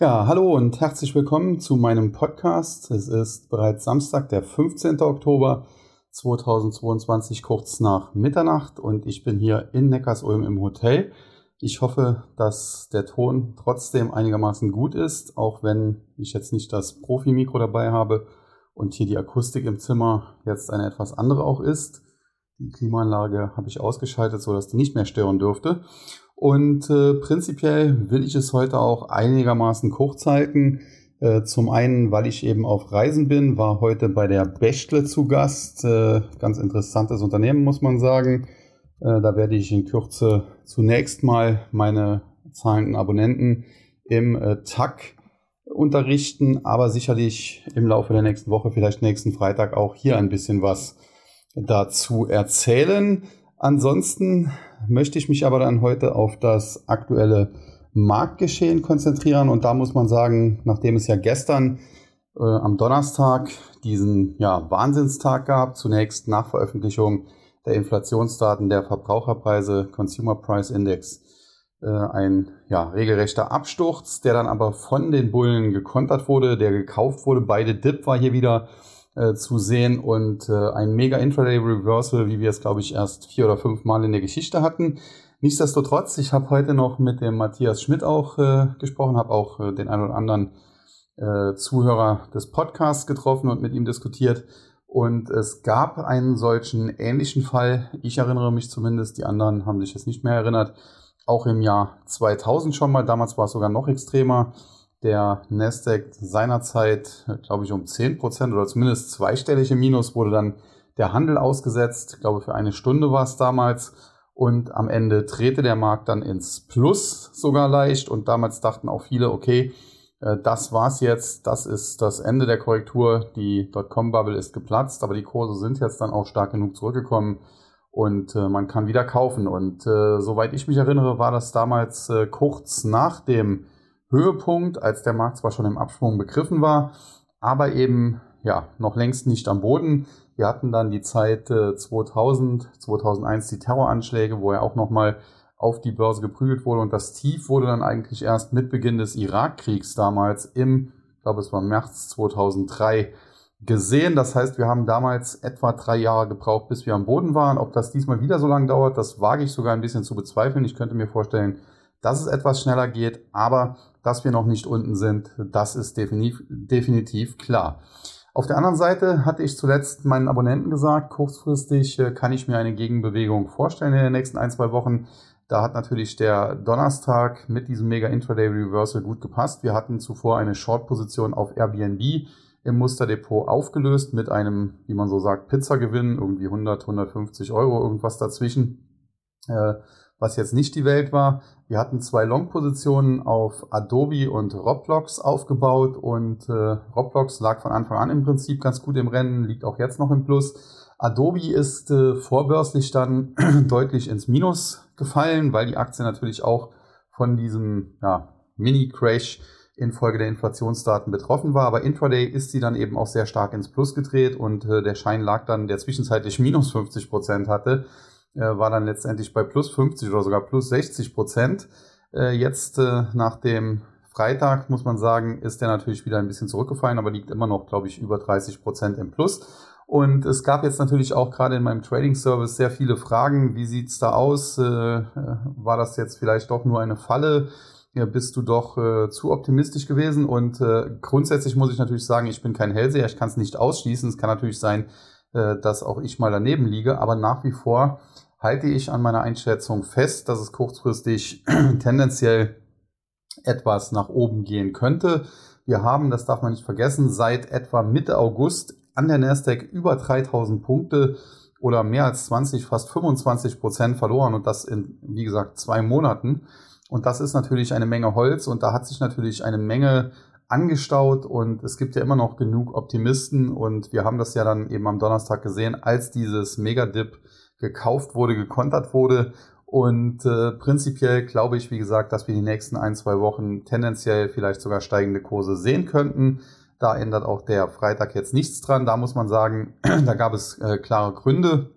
Ja, hallo und herzlich willkommen zu meinem Podcast. Es ist bereits Samstag, der 15. Oktober 2022, kurz nach Mitternacht und ich bin hier in Neckarsulm im Hotel. Ich hoffe, dass der Ton trotzdem einigermaßen gut ist, auch wenn ich jetzt nicht das Profi-Mikro dabei habe und hier die Akustik im Zimmer jetzt eine etwas andere auch ist. Die Klimaanlage habe ich ausgeschaltet, sodass die nicht mehr stören dürfte. Und äh, prinzipiell will ich es heute auch einigermaßen kurz halten. Äh, zum einen, weil ich eben auf Reisen bin, war heute bei der Bechtle zu Gast. Äh, ganz interessantes Unternehmen, muss man sagen. Äh, da werde ich in Kürze zunächst mal meine zahlenden Abonnenten im äh, TAC unterrichten, aber sicherlich im Laufe der nächsten Woche, vielleicht nächsten Freitag auch hier ein bisschen was dazu erzählen. Ansonsten möchte ich mich aber dann heute auf das aktuelle Marktgeschehen konzentrieren und da muss man sagen, nachdem es ja gestern äh, am Donnerstag diesen ja, Wahnsinnstag gab, zunächst nach Veröffentlichung der Inflationsdaten der Verbraucherpreise, Consumer Price Index, äh, ein ja, regelrechter Absturz, der dann aber von den Bullen gekontert wurde, der gekauft wurde. Beide Dip war hier wieder äh, zu sehen und äh, ein mega Intraday Reversal, wie wir es glaube ich erst vier oder fünf Mal in der Geschichte hatten. Nichtsdestotrotz, ich habe heute noch mit dem Matthias Schmidt auch äh, gesprochen, habe auch äh, den einen oder anderen äh, Zuhörer des Podcasts getroffen und mit ihm diskutiert. Und es gab einen solchen ähnlichen Fall. Ich erinnere mich zumindest, die anderen haben sich jetzt nicht mehr erinnert. Auch im Jahr 2000 schon mal. Damals war es sogar noch extremer der Nasdaq seinerzeit, glaube ich, um 10% oder zumindest zweistellige Minus wurde dann der Handel ausgesetzt. Ich glaube, für eine Stunde war es damals. Und am Ende drehte der Markt dann ins Plus sogar leicht. Und damals dachten auch viele, okay, äh, das war's jetzt. Das ist das Ende der Korrektur. Die Dotcom-Bubble ist geplatzt. Aber die Kurse sind jetzt dann auch stark genug zurückgekommen. Und äh, man kann wieder kaufen. Und äh, soweit ich mich erinnere, war das damals äh, kurz nach dem Höhepunkt, als der Markt zwar schon im Abschwung begriffen war, aber eben ja noch längst nicht am Boden. Wir hatten dann die Zeit äh, 2000, 2001 die Terroranschläge, wo er auch nochmal auf die Börse geprügelt wurde und das Tief wurde dann eigentlich erst mit Beginn des Irakkriegs damals im, ich glaube es war März 2003 gesehen. Das heißt, wir haben damals etwa drei Jahre gebraucht, bis wir am Boden waren. Ob das diesmal wieder so lange dauert, das wage ich sogar ein bisschen zu bezweifeln. Ich könnte mir vorstellen, dass es etwas schneller geht, aber dass wir noch nicht unten sind, das ist definitiv, definitiv klar. Auf der anderen Seite hatte ich zuletzt meinen Abonnenten gesagt, kurzfristig äh, kann ich mir eine Gegenbewegung vorstellen in den nächsten ein, zwei Wochen. Da hat natürlich der Donnerstag mit diesem Mega Intraday Reversal gut gepasst. Wir hatten zuvor eine Short-Position auf Airbnb im Musterdepot aufgelöst mit einem, wie man so sagt, Pizzagewinn, irgendwie 100, 150 Euro, irgendwas dazwischen. Äh, was jetzt nicht die Welt war. Wir hatten zwei Long-Positionen auf Adobe und Roblox aufgebaut und äh, Roblox lag von Anfang an im Prinzip ganz gut im Rennen, liegt auch jetzt noch im Plus. Adobe ist äh, vorbörslich dann deutlich ins Minus gefallen, weil die Aktie natürlich auch von diesem ja, Mini-Crash infolge der Inflationsdaten betroffen war. Aber intraday ist sie dann eben auch sehr stark ins Plus gedreht und äh, der Schein lag dann, der zwischenzeitlich minus 50 Prozent hatte, war dann letztendlich bei plus 50 oder sogar plus 60 Prozent. Äh, jetzt äh, nach dem Freitag muss man sagen, ist der natürlich wieder ein bisschen zurückgefallen, aber liegt immer noch, glaube ich, über 30 Prozent im Plus. Und es gab jetzt natürlich auch gerade in meinem Trading Service sehr viele Fragen. Wie sieht's da aus? Äh, war das jetzt vielleicht doch nur eine Falle? Ja, bist du doch äh, zu optimistisch gewesen? Und äh, grundsätzlich muss ich natürlich sagen, ich bin kein Hellseher, ich kann es nicht ausschließen. Es kann natürlich sein, äh, dass auch ich mal daneben liege, aber nach wie vor halte ich an meiner Einschätzung fest, dass es kurzfristig tendenziell etwas nach oben gehen könnte. Wir haben, das darf man nicht vergessen, seit etwa Mitte August an der Nasdaq über 3000 Punkte oder mehr als 20, fast 25 Prozent verloren und das in, wie gesagt, zwei Monaten. Und das ist natürlich eine Menge Holz und da hat sich natürlich eine Menge angestaut und es gibt ja immer noch genug Optimisten und wir haben das ja dann eben am Donnerstag gesehen, als dieses Megadip gekauft wurde, gekontert wurde. Und äh, prinzipiell glaube ich, wie gesagt, dass wir die nächsten ein, zwei Wochen tendenziell vielleicht sogar steigende Kurse sehen könnten. Da ändert auch der Freitag jetzt nichts dran. Da muss man sagen, da gab es äh, klare Gründe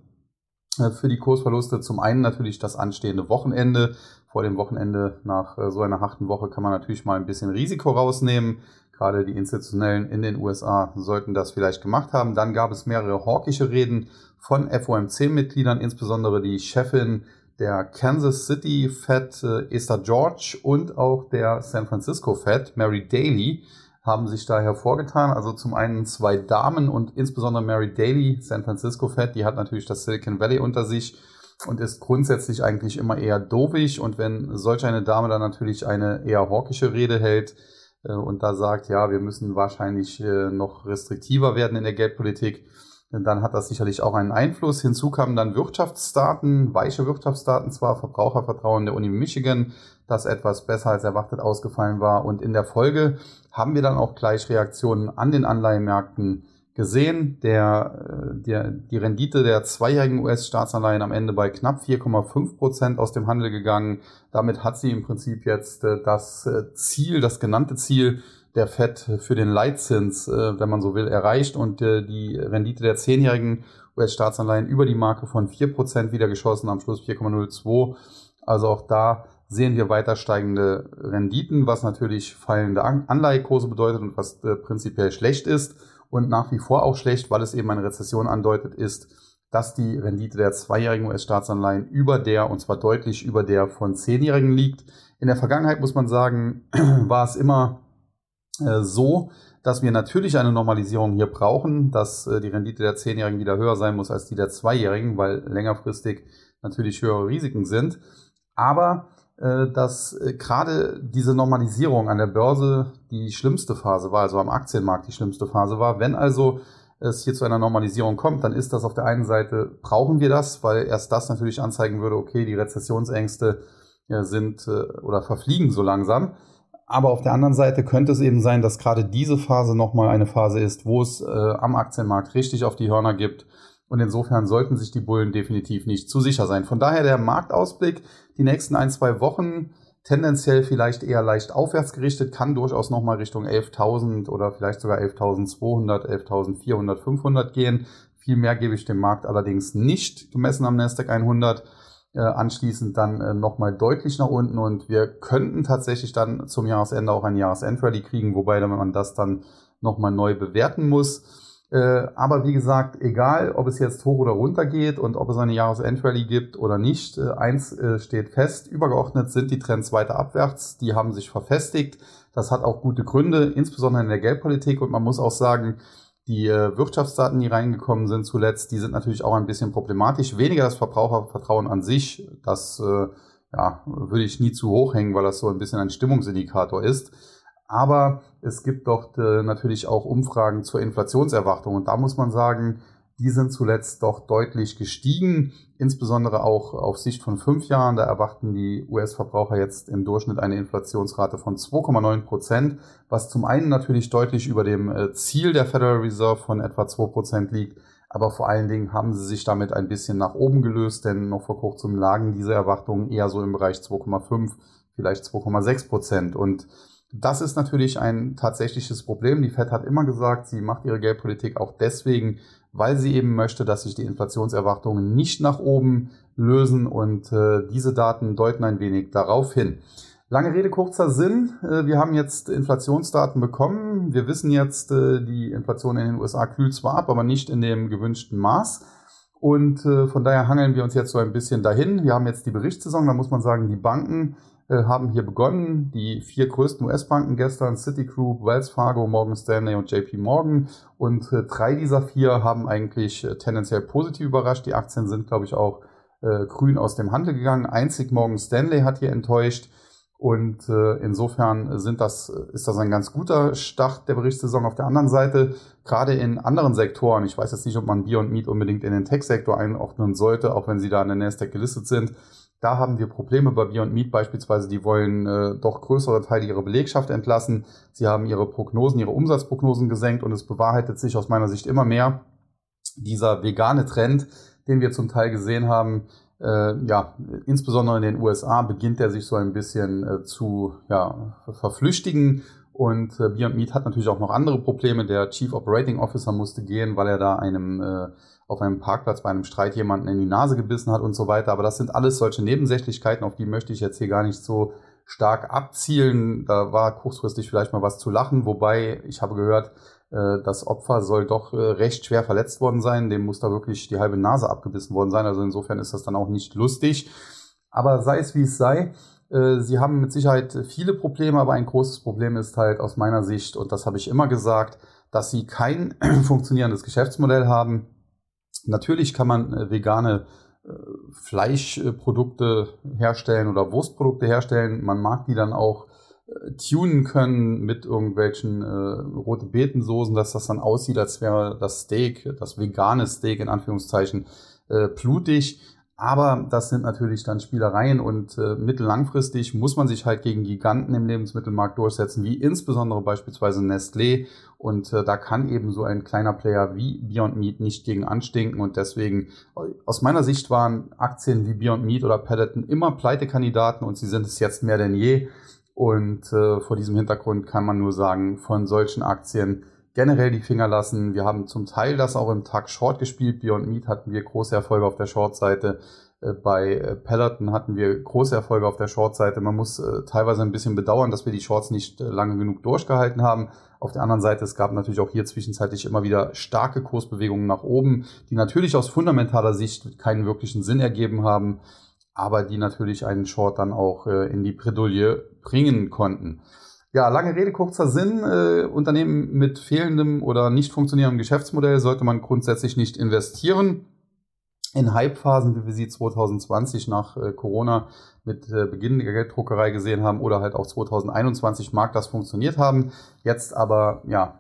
äh, für die Kursverluste. Zum einen natürlich das anstehende Wochenende, vor dem Wochenende nach äh, so einer harten Woche kann man natürlich mal ein bisschen Risiko rausnehmen. Gerade die Institutionellen in den USA sollten das vielleicht gemacht haben. Dann gab es mehrere hawkische Reden von FOMC-Mitgliedern, insbesondere die Chefin der Kansas City Fed, äh, Esther George und auch der San Francisco Fed, Mary Daly, haben sich da hervorgetan. Also zum einen zwei Damen und insbesondere Mary Daly, San Francisco Fed, die hat natürlich das Silicon Valley unter sich und ist grundsätzlich eigentlich immer eher dovig. Und wenn solch eine Dame dann natürlich eine eher hawkische Rede hält, äh, und da sagt, ja, wir müssen wahrscheinlich äh, noch restriktiver werden in der Geldpolitik, dann hat das sicherlich auch einen Einfluss. Hinzu kamen dann Wirtschaftsdaten, weiche Wirtschaftsdaten zwar, Verbrauchervertrauen der Uni Michigan, das etwas besser als erwartet ausgefallen war. Und in der Folge haben wir dann auch gleich Reaktionen an den Anleihenmärkten gesehen. Der, äh, der, die Rendite der zweijährigen US-Staatsanleihen am Ende bei knapp 4,5 Prozent aus dem Handel gegangen. Damit hat sie im Prinzip jetzt äh, das äh, Ziel, das genannte Ziel der FED für den Leitzins, wenn man so will, erreicht und die Rendite der zehnjährigen US-Staatsanleihen über die Marke von 4 Prozent wieder geschossen, am Schluss 4,02. Also auch da sehen wir weiter steigende Renditen, was natürlich fallende Anleihekurse bedeutet und was prinzipiell schlecht ist und nach wie vor auch schlecht, weil es eben eine Rezession andeutet, ist, dass die Rendite der zweijährigen US-Staatsanleihen über der, und zwar deutlich über der von zehnjährigen liegt. In der Vergangenheit muss man sagen, war es immer äh, so, dass wir natürlich eine Normalisierung hier brauchen, dass äh, die Rendite der zehnjährigen wieder höher sein muss als die der zweijährigen, weil längerfristig natürlich höhere Risiken sind. Aber äh, dass äh, gerade diese Normalisierung an der Börse die schlimmste Phase war, also am Aktienmarkt die schlimmste Phase war. Wenn also es hier zu einer Normalisierung kommt, dann ist das auf der einen Seite, brauchen wir das, weil erst das natürlich anzeigen würde, okay, die Rezessionsängste sind äh, oder verfliegen so langsam. Aber auf der anderen Seite könnte es eben sein, dass gerade diese Phase nochmal eine Phase ist, wo es äh, am Aktienmarkt richtig auf die Hörner gibt und insofern sollten sich die Bullen definitiv nicht zu sicher sein. Von daher der Marktausblick, die nächsten ein, zwei Wochen tendenziell vielleicht eher leicht aufwärts gerichtet, kann durchaus nochmal Richtung 11.000 oder vielleicht sogar 11.200, 11.400, 500 gehen. Viel mehr gebe ich dem Markt allerdings nicht, gemessen am Nasdaq 100. Äh, anschließend dann äh, nochmal deutlich nach unten und wir könnten tatsächlich dann zum Jahresende auch ein Jahresendrally kriegen, wobei man das dann nochmal neu bewerten muss. Äh, aber wie gesagt, egal, ob es jetzt hoch oder runter geht und ob es eine Jahresendrallye gibt oder nicht, eins steht fest, übergeordnet sind die Trends weiter abwärts, die haben sich verfestigt. Das hat auch gute Gründe, insbesondere in der Geldpolitik und man muss auch sagen, die Wirtschaftsdaten, die reingekommen sind zuletzt, die sind natürlich auch ein bisschen problematisch. Weniger das Verbrauchervertrauen an sich, das ja, würde ich nie zu hoch hängen, weil das so ein bisschen ein Stimmungsindikator ist. Aber es gibt doch äh, natürlich auch Umfragen zur Inflationserwartung. Und da muss man sagen, die sind zuletzt doch deutlich gestiegen, insbesondere auch auf Sicht von fünf Jahren. Da erwarten die US-Verbraucher jetzt im Durchschnitt eine Inflationsrate von 2,9 Prozent, was zum einen natürlich deutlich über dem äh, Ziel der Federal Reserve von etwa 2 Prozent liegt. Aber vor allen Dingen haben sie sich damit ein bisschen nach oben gelöst, denn noch vor kurzem lagen diese Erwartungen eher so im Bereich 2,5, vielleicht 2,6 Prozent. Und das ist natürlich ein tatsächliches Problem. Die Fed hat immer gesagt, sie macht ihre Geldpolitik auch deswegen, weil sie eben möchte, dass sich die Inflationserwartungen nicht nach oben lösen und äh, diese Daten deuten ein wenig darauf hin. Lange Rede, kurzer Sinn. Äh, wir haben jetzt Inflationsdaten bekommen. Wir wissen jetzt, äh, die Inflation in den USA kühlt zwar ab, aber nicht in dem gewünschten Maß. Und äh, von daher hangeln wir uns jetzt so ein bisschen dahin. Wir haben jetzt die Berichtssaison, da muss man sagen, die Banken haben hier begonnen. Die vier größten US-Banken gestern, Citigroup, Wells Fargo, Morgan Stanley und JP Morgan. Und äh, drei dieser vier haben eigentlich äh, tendenziell positiv überrascht. Die Aktien sind, glaube ich, auch äh, grün aus dem Handel gegangen. Einzig Morgan Stanley hat hier enttäuscht. Und äh, insofern sind das, ist das ein ganz guter Start der Berichtssaison. Auf der anderen Seite, gerade in anderen Sektoren, ich weiß jetzt nicht, ob man Bier und Meat unbedingt in den Tech-Sektor einordnen sollte, auch wenn sie da an der Nasdaq gelistet sind, da haben wir Probleme bei Beyond Meat beispielsweise. Die wollen äh, doch größere Teile ihrer Belegschaft entlassen. Sie haben ihre Prognosen, ihre Umsatzprognosen gesenkt und es bewahrheitet sich aus meiner Sicht immer mehr dieser vegane Trend, den wir zum Teil gesehen haben. Äh, ja, insbesondere in den USA beginnt er sich so ein bisschen äh, zu ja, verflüchtigen Und äh, Beyond Meat hat natürlich auch noch andere Probleme. Der Chief Operating Officer musste gehen, weil er da einem äh, auf einem Parkplatz bei einem Streit jemanden in die Nase gebissen hat und so weiter. Aber das sind alles solche Nebensächlichkeiten, auf die möchte ich jetzt hier gar nicht so stark abzielen. Da war kurzfristig vielleicht mal was zu lachen, wobei ich habe gehört, äh, das Opfer soll doch äh, recht schwer verletzt worden sein. Dem muss da wirklich die halbe Nase abgebissen worden sein. Also insofern ist das dann auch nicht lustig. Aber sei es wie es sei, äh, sie haben mit Sicherheit viele Probleme, aber ein großes Problem ist halt aus meiner Sicht, und das habe ich immer gesagt, dass sie kein funktionierendes Geschäftsmodell haben. Natürlich kann man vegane Fleischprodukte herstellen oder Wurstprodukte herstellen. Man mag die dann auch tunen können mit irgendwelchen äh, rote Betensoßen, dass das dann aussieht, als wäre das Steak, das vegane Steak in Anführungszeichen, äh, blutig. Aber das sind natürlich dann Spielereien und äh, mittellangfristig muss man sich halt gegen Giganten im Lebensmittelmarkt durchsetzen, wie insbesondere beispielsweise Nestlé. Und äh, da kann eben so ein kleiner Player wie Beyond Meat nicht gegen anstinken. Und deswegen, aus meiner Sicht waren Aktien wie Beyond Meat oder Peloton immer Pleitekandidaten und sie sind es jetzt mehr denn je. Und äh, vor diesem Hintergrund kann man nur sagen, von solchen Aktien generell die Finger lassen. Wir haben zum Teil das auch im Tag Short gespielt. Beyond Meat hatten wir große Erfolge auf der Short-Seite. Äh, bei äh, Peloton hatten wir große Erfolge auf der Short-Seite. Man muss äh, teilweise ein bisschen bedauern, dass wir die Shorts nicht lange genug durchgehalten haben. Auf der anderen Seite, es gab natürlich auch hier zwischenzeitlich immer wieder starke Kursbewegungen nach oben, die natürlich aus fundamentaler Sicht keinen wirklichen Sinn ergeben haben aber die natürlich einen Short dann auch in die Bredouille bringen konnten. Ja, lange Rede, kurzer Sinn. Äh, Unternehmen mit fehlendem oder nicht funktionierendem Geschäftsmodell sollte man grundsätzlich nicht investieren. In Hypephasen, wie wir sie 2020 nach äh, Corona mit äh, Beginn der Gelddruckerei gesehen haben oder halt auch 2021 mag das funktioniert haben. Jetzt aber ja,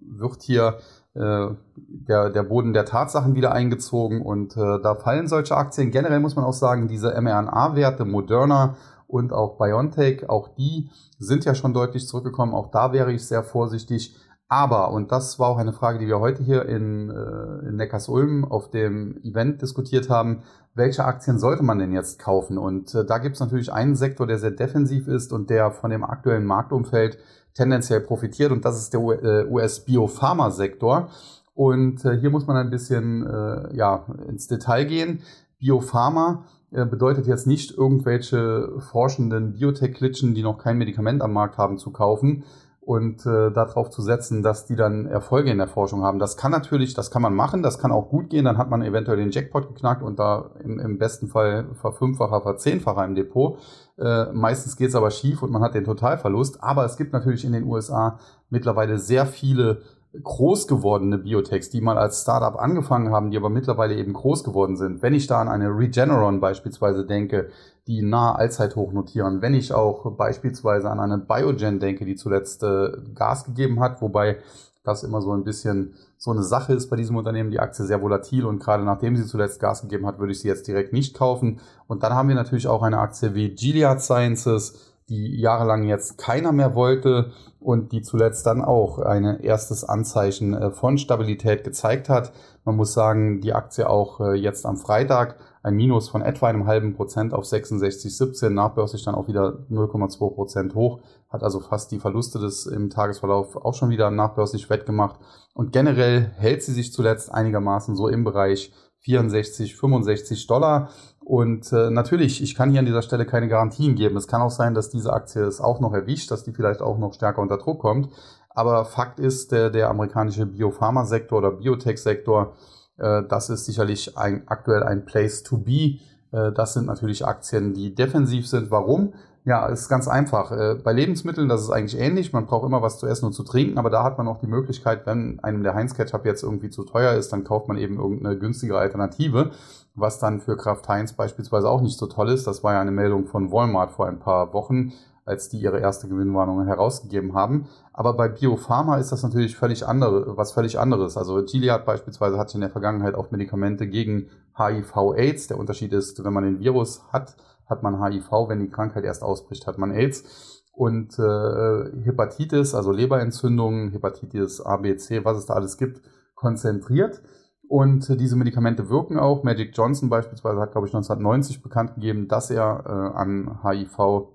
wird hier äh, der, der Boden der Tatsachen wieder eingezogen und äh, da fallen solche Aktien. Generell muss man auch sagen, diese mRNA-Werte, Moderna und auch BioNTech, auch die sind ja schon deutlich zurückgekommen. Auch da wäre ich sehr vorsichtig. Aber, und das war auch eine Frage, die wir heute hier in, äh, in Neckarsulm auf dem Event diskutiert haben, welche Aktien sollte man denn jetzt kaufen? Und äh, da gibt es natürlich einen Sektor, der sehr defensiv ist und der von dem aktuellen Marktumfeld tendenziell profitiert und das ist der US-Biopharma-Sektor. Äh, und äh, hier muss man ein bisschen äh, ja, ins Detail gehen. Biopharma bedeutet jetzt nicht irgendwelche forschenden Biotech-Klitschen, die noch kein Medikament am Markt haben, zu kaufen und äh, darauf zu setzen, dass die dann Erfolge in der Forschung haben. Das kann natürlich, das kann man machen, das kann auch gut gehen, dann hat man eventuell den Jackpot geknackt und da im, im besten Fall verfünffacher, verzehnfacher im Depot. Äh, meistens geht es aber schief und man hat den Totalverlust. Aber es gibt natürlich in den USA mittlerweile sehr viele groß gewordene Biotechs, die mal als Startup angefangen haben, die aber mittlerweile eben groß geworden sind. Wenn ich da an eine Regeneron beispielsweise denke, die nahe Allzeithoch notieren, wenn ich auch beispielsweise an eine Biogen denke, die zuletzt äh, Gas gegeben hat, wobei das immer so ein bisschen so eine Sache ist bei diesem Unternehmen, die Aktie sehr volatil und gerade nachdem sie zuletzt Gas gegeben hat, würde ich sie jetzt direkt nicht kaufen. Und dann haben wir natürlich auch eine Aktie wie Gilead Sciences, die jahrelang jetzt keiner mehr wollte und die zuletzt dann auch ein erstes Anzeichen äh, von Stabilität gezeigt hat. Man muss sagen, die Aktie auch äh, jetzt am Freitag ein Minus von etwa einem halben Prozent auf 66,17, nachbörslich dann auch wieder 0,2 Prozent hoch, hat also fast die Verluste des im Tagesverlauf auch schon wieder nachbörslich wettgemacht. Und generell hält sie sich zuletzt einigermaßen so im Bereich 64, 65 Dollar. Und äh, natürlich, ich kann hier an dieser Stelle keine Garantien geben. Es kann auch sein, dass diese Aktie es auch noch erwischt, dass die vielleicht auch noch stärker unter Druck kommt. Aber Fakt ist, der, der amerikanische Biopharma-Sektor oder Biotech-Sektor, äh, das ist sicherlich ein, aktuell ein Place to be. Äh, das sind natürlich Aktien, die defensiv sind. Warum? Ja, ist ganz einfach. Äh, bei Lebensmitteln, das ist eigentlich ähnlich. Man braucht immer was zu essen und zu trinken, aber da hat man auch die Möglichkeit, wenn einem der Heinz Ketchup jetzt irgendwie zu teuer ist, dann kauft man eben irgendeine günstigere Alternative, was dann für Kraft Heinz beispielsweise auch nicht so toll ist. Das war ja eine Meldung von Walmart vor ein paar Wochen, als die ihre erste Gewinnwarnung herausgegeben haben. Aber bei Biopharma ist das natürlich völlig andere, was völlig anderes. Also Gilead beispielsweise hat in der Vergangenheit auch Medikamente gegen HIV-Aids. Der Unterschied ist, wenn man den Virus hat, hat man HIV, wenn die Krankheit erst ausbricht, hat man AIDS. Und äh, Hepatitis, also Leberentzündungen, Hepatitis A, B, C, was es da alles gibt, konzentriert. Und äh, diese Medikamente wirken auch. Magic Johnson beispielsweise hat, glaube ich, 1990 bekannt gegeben, dass er äh, an HIV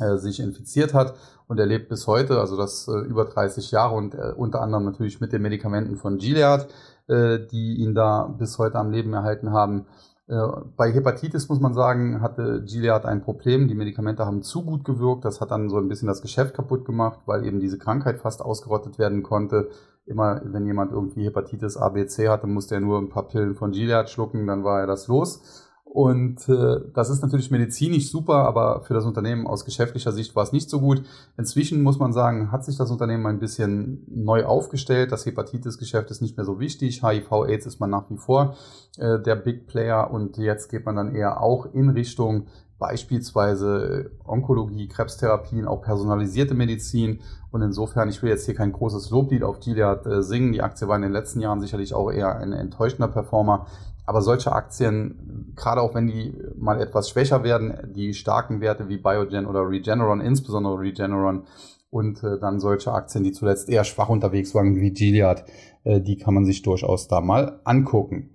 äh, sich infiziert hat und er lebt bis heute, also das äh, über 30 Jahre und äh, unter anderem natürlich mit den Medikamenten von Gilead, äh, die ihn da bis heute am Leben erhalten haben. Äh, bei Hepatitis muss man sagen, hatte Gilead ein Problem. Die Medikamente haben zu gut gewirkt. Das hat dann so ein bisschen das Geschäft kaputt gemacht, weil eben diese Krankheit fast ausgerottet werden konnte. Immer wenn jemand irgendwie Hepatitis A, B, C hatte, musste er nur ein paar Pillen von Gilead schlucken, dann war er das los. Und äh, das ist natürlich medizinisch super, aber für das Unternehmen aus geschäftlicher Sicht war es nicht so gut. Inzwischen muss man sagen, hat sich das Unternehmen ein bisschen neu aufgestellt. Das Hepatitis-Geschäft ist nicht mehr so wichtig. HIV-Aids ist man nach wie vor äh, der Big Player und jetzt geht man dann eher auch in Richtung beispielsweise Onkologie, Krebstherapien, auch personalisierte Medizin. Und insofern, ich will jetzt hier kein großes Loblied auf Gilead äh, singen. Die Aktie war in den letzten Jahren sicherlich auch eher ein enttäuschender Performer. Aber solche Aktien, gerade auch wenn die mal etwas schwächer werden, die starken Werte wie Biogen oder Regeneron, insbesondere Regeneron, und äh, dann solche Aktien, die zuletzt eher schwach unterwegs waren, wie Gilead, äh, die kann man sich durchaus da mal angucken.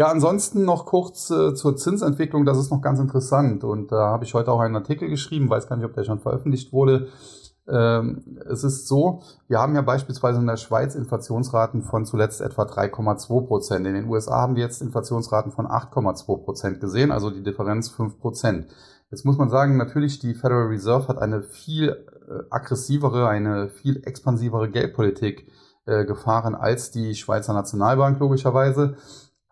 Ja, ansonsten noch kurz äh, zur Zinsentwicklung, das ist noch ganz interessant und da habe ich heute auch einen Artikel geschrieben, weiß gar nicht, ob der schon veröffentlicht wurde. Ähm, es ist so, wir haben ja beispielsweise in der Schweiz Inflationsraten von zuletzt etwa 3,2 Prozent. In den USA haben wir jetzt Inflationsraten von 8,2 Prozent gesehen, also die Differenz 5 Prozent. Jetzt muss man sagen, natürlich die Federal Reserve hat eine viel äh, aggressivere, eine viel expansivere Geldpolitik äh, gefahren als die Schweizer Nationalbank logischerweise.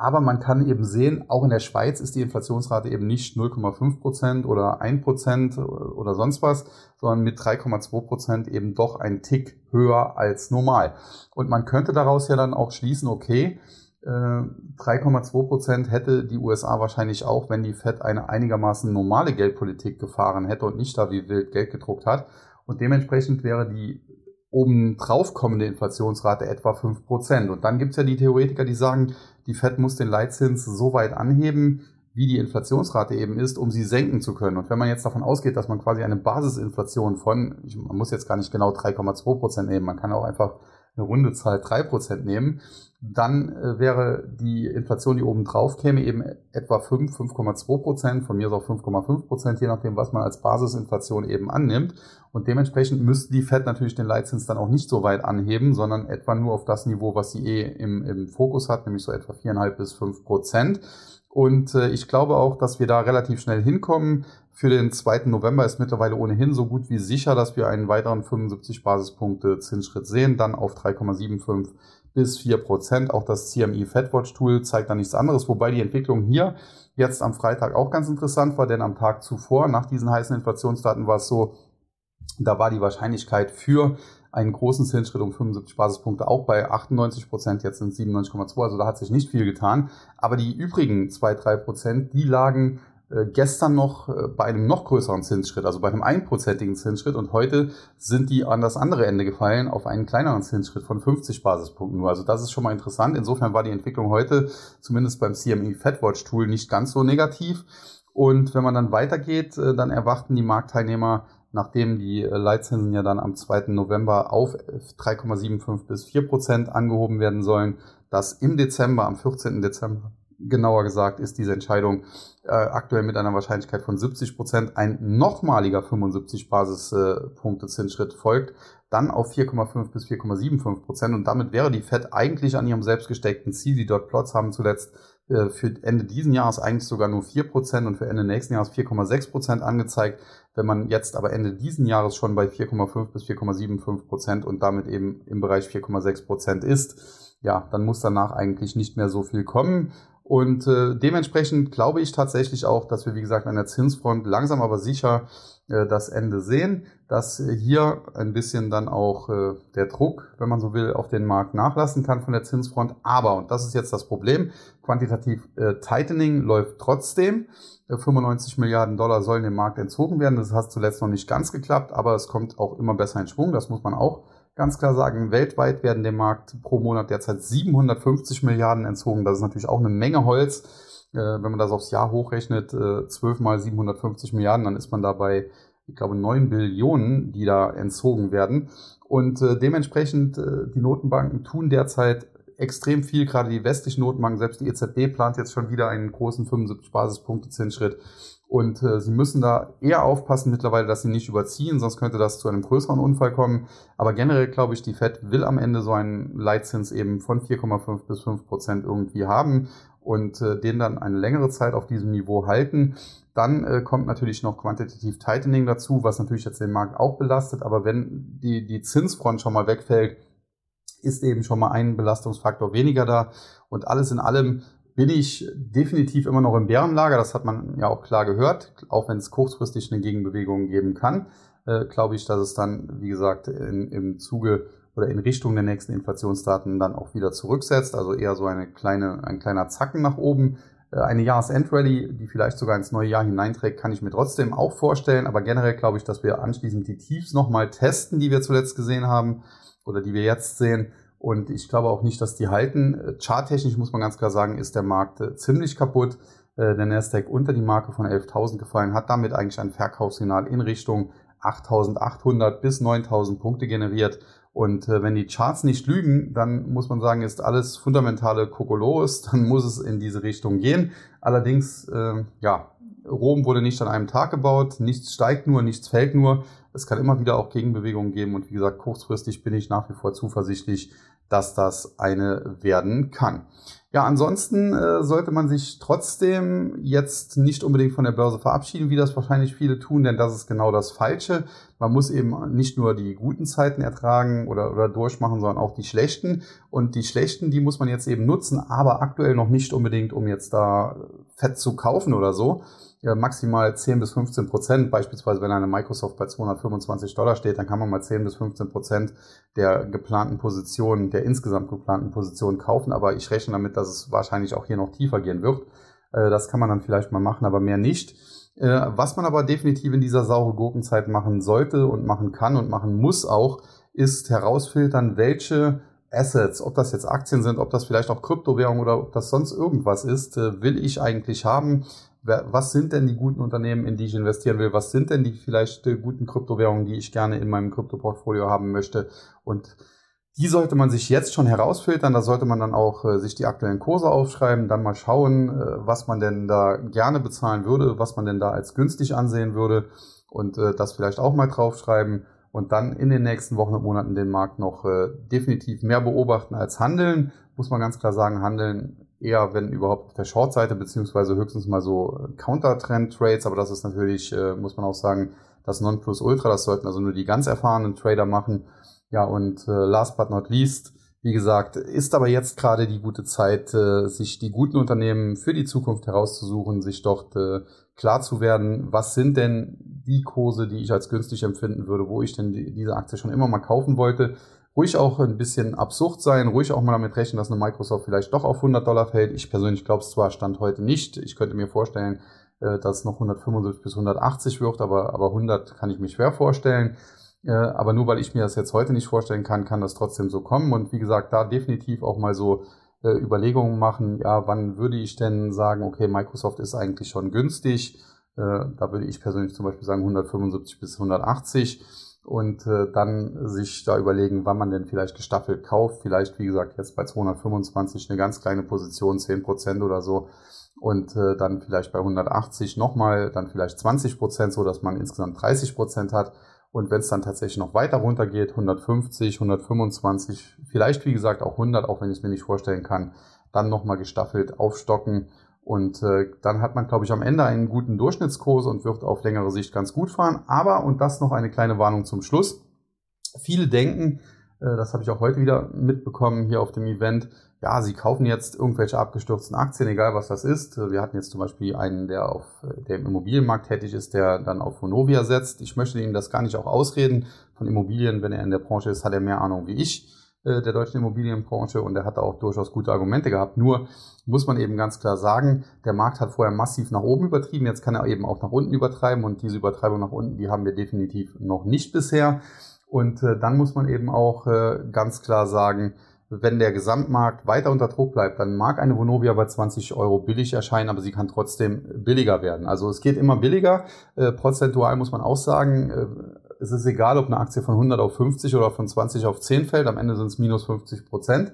Aber man kann eben sehen, auch in der Schweiz ist die Inflationsrate eben nicht 0,5 Prozent oder 1 Prozent oder sonst was, sondern mit 3,2 Prozent eben doch ein Tick höher als normal. Und man könnte daraus ja dann auch schließen, okay, 3,2 äh, Prozent hätte die USA wahrscheinlich auch, wenn die Fed eine einigermaßen normale Geldpolitik gefahren hätte und nicht da wie wild Geld gedruckt hat. Und dementsprechend wäre die oben drauf kommende Inflationsrate etwa 5%. Und dann gibt es ja die Theoretiker, die sagen, die Fed muss den Leitzins so weit anheben, wie die Inflationsrate eben ist, um sie senken zu können. Und wenn man jetzt davon ausgeht, dass man quasi eine Basisinflation von, man muss jetzt gar nicht genau 3,2 Prozent nehmen, man kann auch einfach eine runde Zahl 3 Prozent nehmen, dann äh, wäre die Inflation, die oben drauf käme, eben etwa 5, 5,2 Prozent, von mir ist auch 5,5 Prozent, je nachdem, was man als Basisinflation eben annimmt. Und dementsprechend müsste die Fed natürlich den Leitzins dann auch nicht so weit anheben, sondern etwa nur auf das Niveau, was sie eh im, im Fokus hat, nämlich so etwa 4,5 bis 5 Prozent. Und äh, ich glaube auch, dass wir da relativ schnell hinkommen. Für den 2. November ist mittlerweile ohnehin so gut wie sicher, dass wir einen weiteren 75 Basispunkte Zinsschritt sehen, dann auf 3,75 bis 4 Prozent. Auch das CME Fedwatch Tool zeigt da nichts anderes, wobei die Entwicklung hier jetzt am Freitag auch ganz interessant war, denn am Tag zuvor, nach diesen heißen Inflationsdaten, war es so, da war die Wahrscheinlichkeit für einen großen Zinsschritt um 75 Basispunkte auch bei 98 Prozent, jetzt sind es 97,2, also da hat sich nicht viel getan. Aber die übrigen 2, 3 Prozent, die lagen gestern noch äh, bei einem noch größeren Zinsschritt, also bei einem einprozentigen Zinsschritt und heute sind die an das andere Ende gefallen auf einen kleineren Zinsschritt von 50 Basispunkten nur. Also das ist schon mal interessant. Insofern war die Entwicklung heute zumindest beim CME Fedwatch Tool nicht ganz so negativ. Und wenn man dann weitergeht, äh, dann erwarten die Marktteilnehmer nachdem die äh, Leitzinsen ja dann am 2. November auf 3,75 bis 4 Prozent angehoben werden sollen, dass im Dezember, am 14. Dezember, genauer gesagt, ist diese Entscheidung äh, aktuell mit einer Wahrscheinlichkeit von 70 Prozent ein nochmaliger 75 Basispunkte Zinsschritt folgt, dann auf 4,5 bis 4,75 Prozent und damit wäre die Fed eigentlich an ihrem selbstgesteckten Ziel. Die Dot Plots haben zuletzt äh, für Ende diesen Jahres eigentlich sogar nur 4% und für Ende nächsten Jahres 4,6% angezeigt. Wenn man jetzt aber Ende diesen Jahres schon bei 4,5 bis 4,75% und damit eben im Bereich 4,6% ist, ja, dann muss danach eigentlich nicht mehr so viel kommen. Und äh, dementsprechend glaube ich tatsächlich auch, dass wir, wie gesagt, an der Zinsfront langsam aber sicher äh, das Ende sehen, dass hier ein bisschen dann auch äh, der Druck, wenn man so will, auf den Markt nachlassen kann von der Zinsfront. Aber, und das ist jetzt das Problem, quantitativ äh, Tightening läuft trotzdem. 95 Milliarden Dollar sollen dem Markt entzogen werden. Das hat zuletzt noch nicht ganz geklappt, aber es kommt auch immer besser in Schwung. Das muss man auch ganz klar sagen, weltweit werden dem Markt pro Monat derzeit 750 Milliarden entzogen. Das ist natürlich auch eine Menge Holz. Äh, wenn man das aufs Jahr hochrechnet, äh, 12 mal 750 Milliarden, dann ist man dabei, ich glaube, 9 Billionen, die da entzogen werden. Und äh, dementsprechend, äh, die Notenbanken tun derzeit extrem viel, gerade die westlichen Notenbanken, selbst die EZB plant jetzt schon wieder einen großen 75 Basispunkte Zinsschritt. Und äh, sie müssen da eher aufpassen mittlerweile, dass sie nicht überziehen, sonst könnte das zu einem größeren Unfall kommen. Aber generell glaube ich, die Fed will am Ende so einen Leitzins eben von 4,5 bis 5 Prozent irgendwie haben und äh, den dann eine längere Zeit auf diesem Niveau halten. Dann äh, kommt natürlich noch Quantitative Tightening dazu, was natürlich jetzt den Markt auch belastet. Aber wenn die, die Zinsfront schon mal wegfällt, ist eben schon mal ein Belastungsfaktor weniger da. Und alles in allem bin ich definitiv immer noch im Bärenlager. Das hat man ja auch klar gehört. Auch wenn es kurzfristig eine Gegenbewegung geben kann, äh, glaube ich, dass es dann, wie gesagt, in, im Zuge oder in Richtung der nächsten Inflationsdaten dann auch wieder zurücksetzt. Also eher so eine kleine, ein kleiner Zacken nach oben. Äh, eine Jahresendrallye, die vielleicht sogar ins neue Jahr hineinträgt, kann ich mir trotzdem auch vorstellen. Aber generell glaube ich, dass wir anschließend die Tiefs nochmal testen, die wir zuletzt gesehen haben oder die wir jetzt sehen und ich glaube auch nicht, dass die halten. Charttechnisch muss man ganz klar sagen, ist der Markt äh, ziemlich kaputt. Äh, der Nasdaq unter die Marke von 11.000 gefallen, hat damit eigentlich ein Verkaufssignal in Richtung 8.800 bis 9.000 Punkte generiert. Und äh, wenn die Charts nicht lügen, dann muss man sagen, ist alles fundamentale Kokolores, dann muss es in diese Richtung gehen. Allerdings, äh, ja, Rom wurde nicht an einem Tag gebaut, nichts steigt nur, nichts fällt nur. Es kann immer wieder auch Gegenbewegungen geben und wie gesagt, kurzfristig bin ich nach wie vor zuversichtlich, dass das eine werden kann. Ja, ansonsten äh, sollte man sich trotzdem jetzt nicht unbedingt von der Börse verabschieden, wie das wahrscheinlich viele tun, denn das ist genau das Falsche. Man muss eben nicht nur die guten Zeiten ertragen oder, oder durchmachen, sondern auch die schlechten. Und die schlechten, die muss man jetzt eben nutzen, aber aktuell noch nicht unbedingt, um jetzt da Fett zu kaufen oder so, maximal 10 bis 15 Prozent. Beispielsweise, wenn eine Microsoft bei 225 Dollar steht, dann kann man mal 10 bis 15 Prozent der geplanten Positionen, der insgesamt geplanten Positionen kaufen. Aber ich rechne damit, dass es wahrscheinlich auch hier noch tiefer gehen wird. Äh, das kann man dann vielleicht mal machen, aber mehr nicht. Äh, was man aber definitiv in dieser saure Gurkenzeit machen sollte und machen kann und machen muss auch, ist herausfiltern, welche Assets, ob das jetzt Aktien sind, ob das vielleicht auch Kryptowährung oder ob das sonst irgendwas ist, äh, will ich eigentlich haben was sind denn die guten Unternehmen, in die ich investieren will? Was sind denn die vielleicht äh, guten Kryptowährungen, die ich gerne in meinem Kryptoportfolio haben möchte? Und die sollte man sich jetzt schon herausfiltern. Da sollte man dann auch äh, sich die aktuellen Kurse aufschreiben, dann mal schauen, äh, was man denn da gerne bezahlen würde, was man denn da als günstig ansehen würde und äh, das vielleicht auch mal draufschreiben und dann in den nächsten Wochen und Monaten den Markt noch äh, definitiv mehr beobachten als handeln. Muss man ganz klar sagen, handeln eher, wenn überhaupt, der Short-Seite, beziehungsweise höchstens mal so äh, Counter-Trend-Trades, aber das ist natürlich, äh, muss man auch sagen, das Non-Plus-Ultra, das sollten also nur die ganz erfahrenen Trader machen. Ja, und äh, last but not least, wie gesagt, ist aber jetzt gerade die gute Zeit, äh, sich die guten Unternehmen für die Zukunft herauszusuchen, sich dort äh, klar zu werden, was sind denn die Kurse, die ich als günstig empfinden würde, wo ich denn die, diese Aktie schon immer mal kaufen wollte ruhig auch ein bisschen absurd sein, ruhig auch mal damit rechnen, dass eine Microsoft vielleicht doch auf 100 Dollar fällt. Ich persönlich glaube es zwar Stand heute nicht. Ich könnte mir vorstellen, äh, dass es noch 175 bis 180 wird, aber, aber 100 kann ich mir schwer vorstellen. Äh, aber nur weil ich mir das jetzt heute nicht vorstellen kann, kann das trotzdem so kommen. Und wie gesagt, da definitiv auch mal so äh, Überlegungen machen, ja, wann würde ich denn sagen, okay, Microsoft ist eigentlich schon günstig. Da würde ich persönlich zum Beispiel sagen 175 bis 180 und äh, dann sich da überlegen, wann man denn vielleicht gestaffelt kauft. Vielleicht, wie gesagt, jetzt bei 225 eine ganz kleine Position, 10% oder so. Und äh, dann vielleicht bei 180 nochmal, dann vielleicht 20%, so dass man insgesamt 30% hat. Und wenn es dann tatsächlich noch weiter runter geht, 150, 125, vielleicht wie gesagt auch 100, auch wenn ich es mir nicht vorstellen kann, dann nochmal gestaffelt aufstocken und äh, dann hat man, glaube ich, am Ende einen guten Durchschnittskurs und wird auf längere Sicht ganz gut fahren. Aber, und das noch eine kleine Warnung zum Schluss, viele denken, äh, das habe ich auch heute wieder mitbekommen hier auf dem Event, ja, sie kaufen jetzt irgendwelche abgestürzten Aktien, egal was das ist. Wir hatten jetzt zum Beispiel einen, der auf der im Immobilienmarkt tätig ist, der dann auf Vonovia setzt. Ich möchte Ihnen das gar nicht auch ausreden. Von Immobilien, wenn er in der Branche ist, hat er mehr Ahnung wie ich. Äh, der deutschen Immobilienbranche und er hat auch durchaus gute Argumente gehabt. Nur muss man eben ganz klar sagen, der Markt hat vorher massiv nach oben übertrieben, jetzt kann er eben auch nach unten übertreiben und diese Übertreibung nach unten, die haben wir definitiv noch nicht bisher. Und äh, dann muss man eben auch äh, ganz klar sagen, wenn der Gesamtmarkt weiter unter Druck bleibt, dann mag eine Vonovia bei 20 Euro billig erscheinen, aber sie kann trotzdem billiger werden. Also es geht immer billiger. Prozentual muss man auch sagen, es ist egal, ob eine Aktie von 100 auf 50 oder von 20 auf 10 fällt. Am Ende sind es minus 50 Prozent.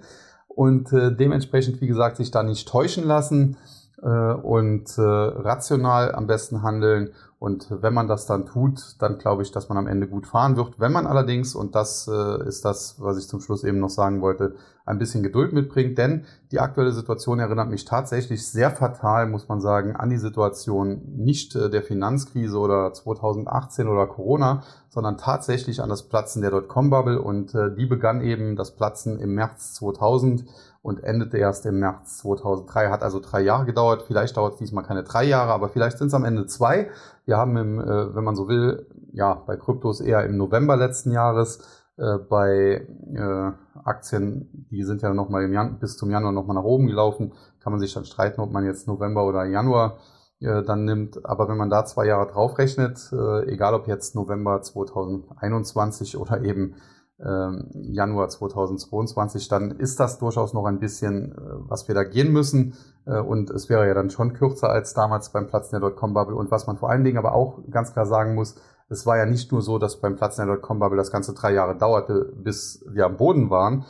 und äh, dementsprechend, wie gesagt, sich da nicht täuschen lassen äh, und äh, rational am besten handeln. Und wenn man das dann tut, dann glaube ich, dass man am Ende gut fahren wird. Wenn man allerdings, und das äh, ist das, was ich zum Schluss eben noch sagen wollte, ein bisschen Geduld mitbringt, denn die aktuelle Situation erinnert mich tatsächlich sehr fatal, muss man sagen, an die Situation nicht äh, der Finanzkrise oder 2018 oder Corona, sondern tatsächlich an das Platzen der Dotcom-Bubble. Und äh, die begann eben das Platzen im März 2000 und endete erst im März 2003. Hat also drei Jahre gedauert. Vielleicht dauert es diesmal keine drei Jahre, aber vielleicht sind es am Ende zwei. Wir haben, im, äh, wenn man so will, ja, bei Kryptos eher im November letzten Jahres. Äh, bei äh, Aktien, die sind ja nochmal Jan bis zum Januar nochmal nach oben gelaufen. Kann man sich dann streiten, ob man jetzt November oder Januar äh, dann nimmt. Aber wenn man da zwei Jahre draufrechnet, äh, egal ob jetzt November 2021 oder eben Januar 2022, dann ist das durchaus noch ein bisschen, äh, was wir da gehen müssen. Äh, und es wäre ja dann schon kürzer als damals beim Platzen der Dotcom-Bubble. Und was man vor allen Dingen aber auch ganz klar sagen muss, es war ja nicht nur so, dass beim Platzen der Dotcom-Bubble das ganze drei Jahre dauerte, bis wir am Boden waren,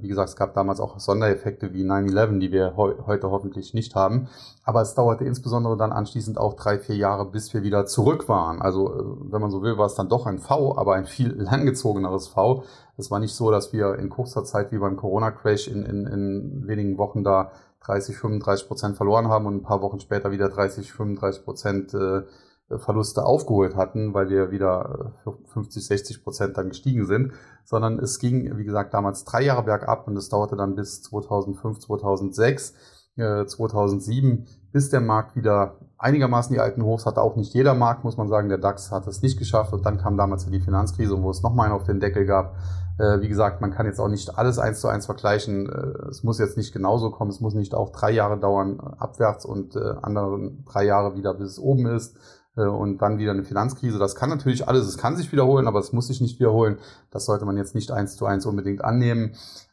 wie gesagt, es gab damals auch Sondereffekte wie 9-11, die wir heu heute hoffentlich nicht haben. Aber es dauerte insbesondere dann anschließend auch drei, vier Jahre, bis wir wieder zurück waren. Also, äh, wenn man so will, war es dann doch ein V, aber ein viel langgezogeneres V. Es war nicht so, dass wir in kurzer Zeit wie beim Corona-Crash in, in, in wenigen Wochen da 30, 35 Prozent verloren haben und ein paar Wochen später wieder 30, 35 Prozent äh, Verluste aufgeholt hatten, weil wir wieder 50, äh, 60 Prozent dann gestiegen sind, sondern es ging, wie gesagt, damals drei Jahre bergab und es dauerte dann bis 2005, 2006, äh, 2007, bis der Markt wieder einigermaßen die alten Hochs hatte. Auch nicht jeder Markt, muss man sagen. Der DAX hat es nicht geschafft und dann kam damals die Finanzkrise, wo es nochmal auf den Deckel gab. Äh, wie gesagt, man kann jetzt auch nicht alles eins zu eins vergleichen. Äh, es muss jetzt nicht genauso kommen. Es muss nicht auch drei Jahre dauern abwärts und andere drei Jahre wieder, bis es oben ist und dann wieder eine Finanzkrise. Das kann natürlich alles, es kann sich wiederholen, aber es muss sich nicht wiederholen. Das sollte man jetzt nicht eins zu eins unbedingt annehmen.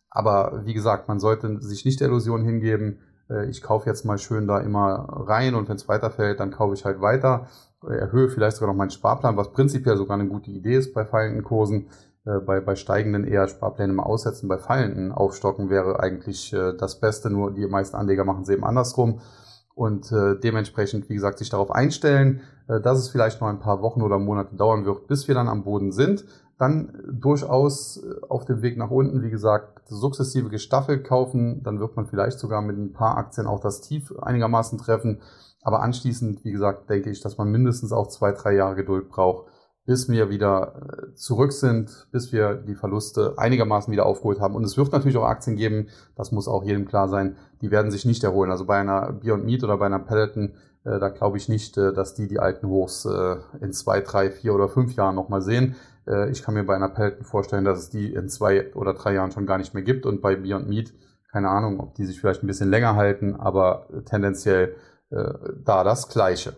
Aber wie gesagt, man sollte sich nicht der Illusion hingeben, äh, ich kaufe jetzt mal schön da immer rein und wenn es weiterfällt, dann kaufe ich halt weiter, erhöhe vielleicht sogar noch meinen Sparplan, was prinzipiell sogar eine gute Idee ist bei fallenden Kursen. Äh, bei, bei steigenden eher Sparpläne mal aussetzen, bei fallenden aufstocken wäre eigentlich das Beste, nur die meisten Anleger machen es eben andersrum und äh, dementsprechend, wie gesagt, sich darauf einstellen, äh, dass es vielleicht noch ein paar Wochen oder Monate dauern wird, bis wir dann am Boden sind. Dann durchaus äh, auf dem Weg nach unten, wie gesagt, sukzessive gestaffelt kaufen. Dann wird man vielleicht sogar mit ein paar Aktien auch das Tief einigermaßen treffen. Aber anschließend, wie gesagt, denke ich, dass man mindestens auch zwei, drei Jahre Geduld braucht, bis wir wieder äh, zurück sind, bis wir die Verluste einigermaßen wieder aufgeholt haben. Und es wird natürlich auch Aktien geben, das muss auch jedem klar sein, die werden sich nicht erholen. Also bei einer Beyond Meat oder bei einer Peloton, äh, da glaube ich nicht, äh, dass die die alten Hochs äh, in zwei, drei, vier oder fünf Jahren nochmal sehen. Äh, ich kann mir bei einer Peloton vorstellen, dass es die in zwei oder drei Jahren schon gar nicht mehr gibt. Und bei Beyond Meat, keine Ahnung, ob die sich vielleicht ein bisschen länger halten, aber tendenziell äh, da das Gleiche.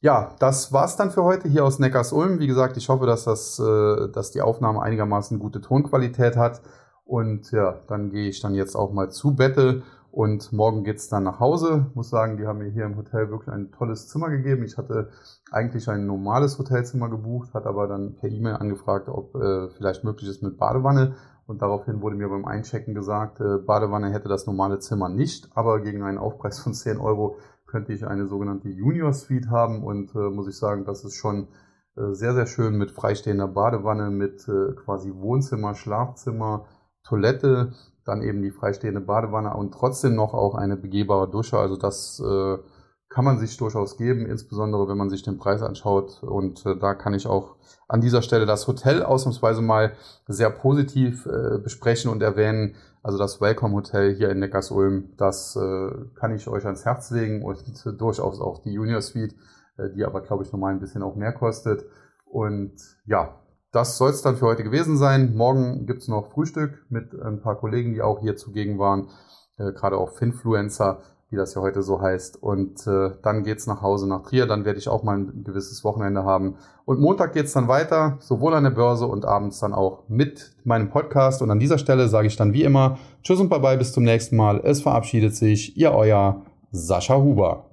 Ja, das war's dann für heute hier aus Neckars-Ulm. Wie gesagt, ich hoffe, dass, das, äh, dass die Aufnahme einigermaßen gute Tonqualität hat. Und ja, dann gehe ich dann jetzt auch mal zu Bette und morgen geht's dann nach Hause. Muss sagen, die haben mir hier im Hotel wirklich ein tolles Zimmer gegeben. Ich hatte eigentlich ein normales Hotelzimmer gebucht, hat aber dann per E-Mail angefragt, ob äh, vielleicht möglich ist mit Badewanne. Und daraufhin wurde mir beim Einchecken gesagt, äh, Badewanne hätte das normale Zimmer nicht, aber gegen einen Aufpreis von 10 Euro könnte ich eine sogenannte Junior Suite haben und äh, muss ich sagen, das ist schon äh, sehr, sehr schön mit freistehender Badewanne, mit äh, quasi Wohnzimmer, Schlafzimmer, Toilette, dann eben die freistehende Badewanne und trotzdem noch auch eine begehbare Dusche. Also das äh, kann man sich durchaus geben, insbesondere wenn man sich den Preis anschaut. Und äh, da kann ich auch an dieser Stelle das Hotel ausnahmsweise mal sehr positiv äh, besprechen und erwähnen. Also das Welcome Hotel hier in Neckarsulm, das äh, kann ich euch ans Herz legen und durchaus auch die Junior Suite, äh, die aber, glaube ich, nochmal ein bisschen auch mehr kostet. Und ja, das soll es dann für heute gewesen sein. Morgen gibt's noch Frühstück mit ein paar Kollegen, die auch hier zugegen waren, äh, gerade auch Finfluencer wie das ja heute so heißt. Und äh, dann geht's nach Hause nach Trier. Dann werde ich auch mal ein gewisses Wochenende haben. Und Montag geht's dann weiter, sowohl an der Börse und abends dann auch mit meinem Podcast. Und an dieser Stelle sage ich dann wie immer Tschüss und Bye-bye, bis zum nächsten Mal. Es verabschiedet sich Ihr Euer Sascha Huber.